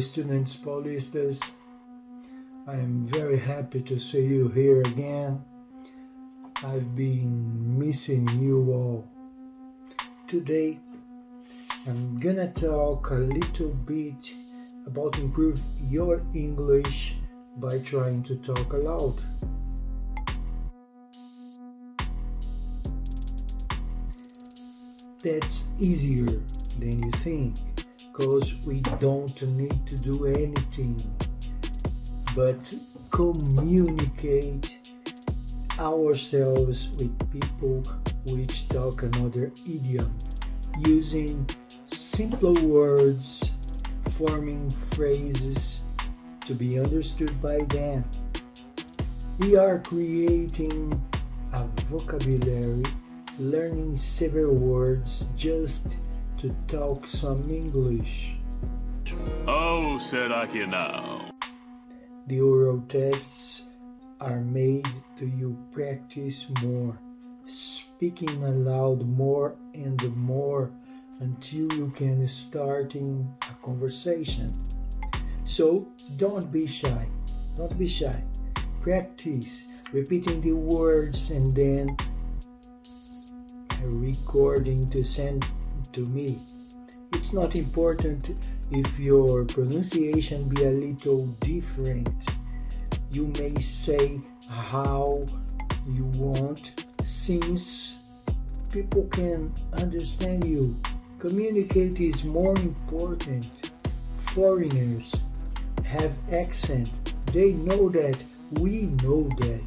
students Paulistas. I am very happy to see you here again. I've been missing you all. Today, I'm gonna talk a little bit about improve your English by trying to talk aloud. That's easier than you think because we don't need to do anything but communicate ourselves with people which talk another idiom using simpler words forming phrases to be understood by them. We are creating a vocabulary learning several words just to talk some English. Oh, será que não? The oral tests are made to you practice more, speaking aloud more and more until you can start in a conversation. So don't be shy. Don't be shy. Practice repeating the words and then recording to send to me. It's not important if your pronunciation be a little different. You may say how you want since people can understand you. Communicate is more important. Foreigners have accent. They know that. We know that.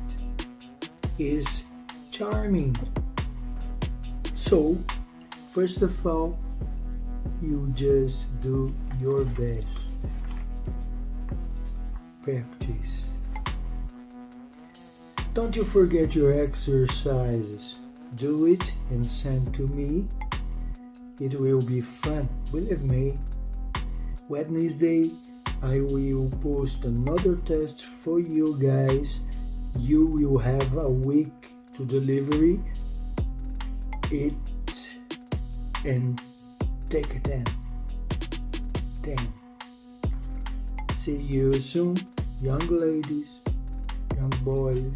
Is charming. So First of all, you just do your best. Practice. Don't you forget your exercises. Do it and send to me. It will be fun, believe me. Wednesday, I will post another test for you guys. You will have a week to delivery it and take a 10. 10. See you soon, young ladies, young boys.